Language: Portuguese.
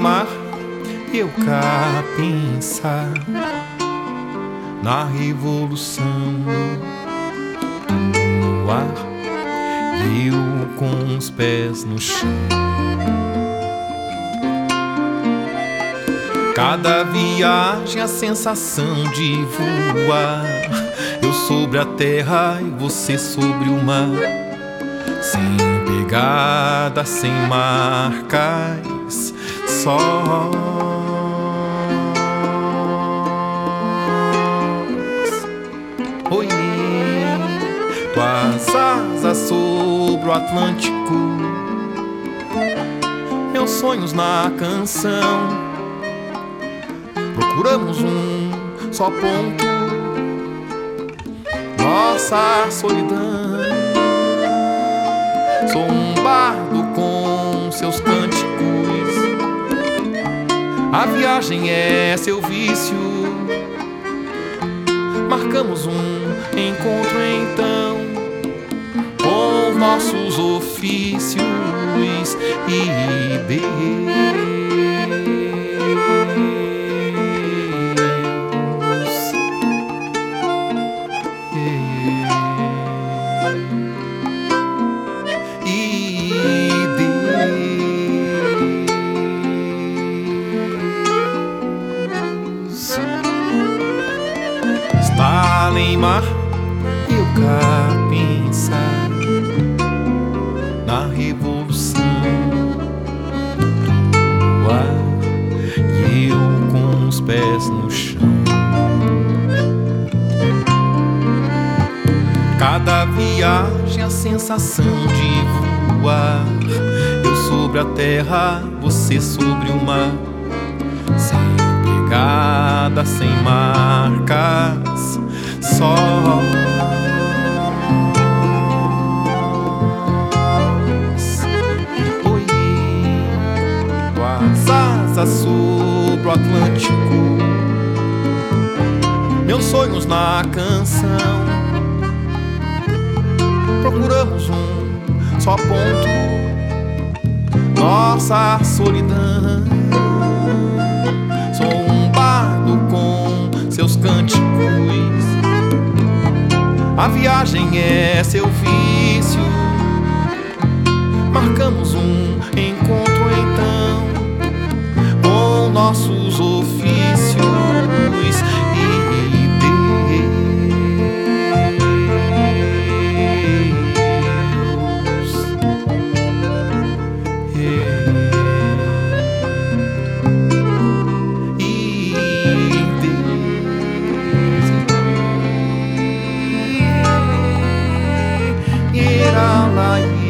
mar eu cá pensar na revolução no ar eu com os pés no chão. Cada viagem a sensação de voar. Eu sobre a terra e você sobre o mar. Sem pegada, sem marcas, só. Oi, tuas asas sobre o Atlântico, meus sonhos na canção. Procuramos um só ponto, nossa solidão. Seus cânticos. A viagem é seu vício. Marcamos um encontro então com nossos ofícios mar eu cá pensar na revolução no ar e eu com os pés no chão. Cada viagem a sensação de voar. Eu sobre a terra, você sobre o mar. Sem pegada, sem marcas, Oi, tuas asas sobre o Atlântico, meus sonhos na canção. Procuramos um só ponto, nossa solidão. A viagem é seu vício. 那一